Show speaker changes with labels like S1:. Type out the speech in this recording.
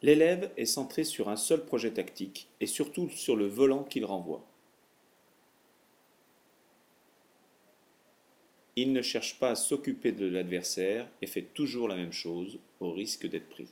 S1: L'élève est centré sur un seul projet tactique et surtout sur le volant qu'il renvoie. Il ne cherche pas à s'occuper de l'adversaire et fait toujours la même chose au risque d'être pris.